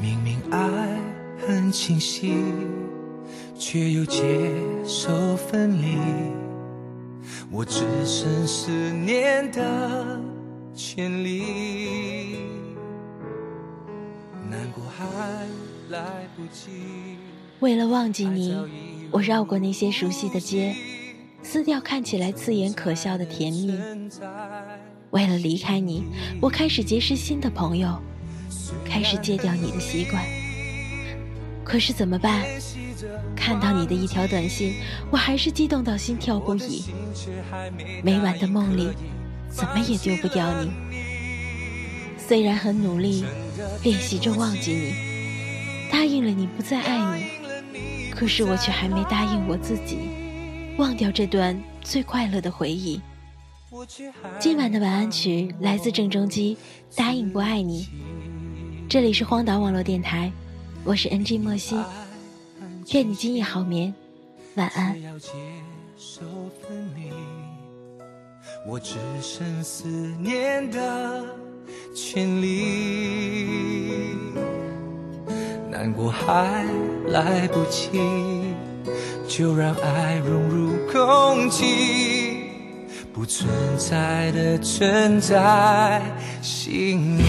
明明爱很清晰，却又接受分离。我只剩思念的权利，为了忘记你，我绕过那些熟悉的街，撕掉看起来刺眼可笑的甜蜜。为了离开你，我开始结识新的朋友，开始戒掉你的习惯。可是怎么办？看到你的一条短信，我还是激动到心跳不已。每晚的梦里，怎么也丢不掉你。虽然很努力练习着忘记你，答应了你不再爱你，可是我却还没答应我自己，忘掉这段最快乐的回忆。今晚的晚安曲来自郑中基，《答应不爱你》。这里是荒岛网络电台，我是 NG 莫西。愿你今夜好眠，晚安。我只剩思念的全力，难过还来不及，就让爱融入空气，不存在的存在心里。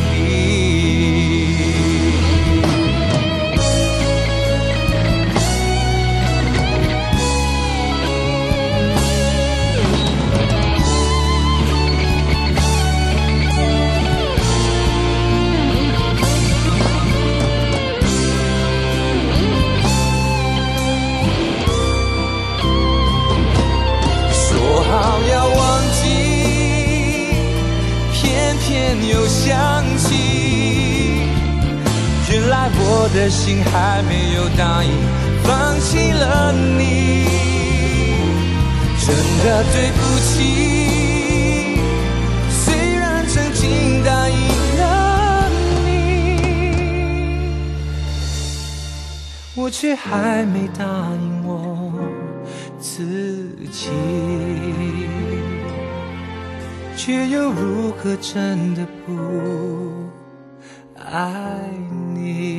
的心还没有答应放弃了你，真的对不起。虽然曾经答应了你，我却还没答应我自己，却又如何真的不爱你？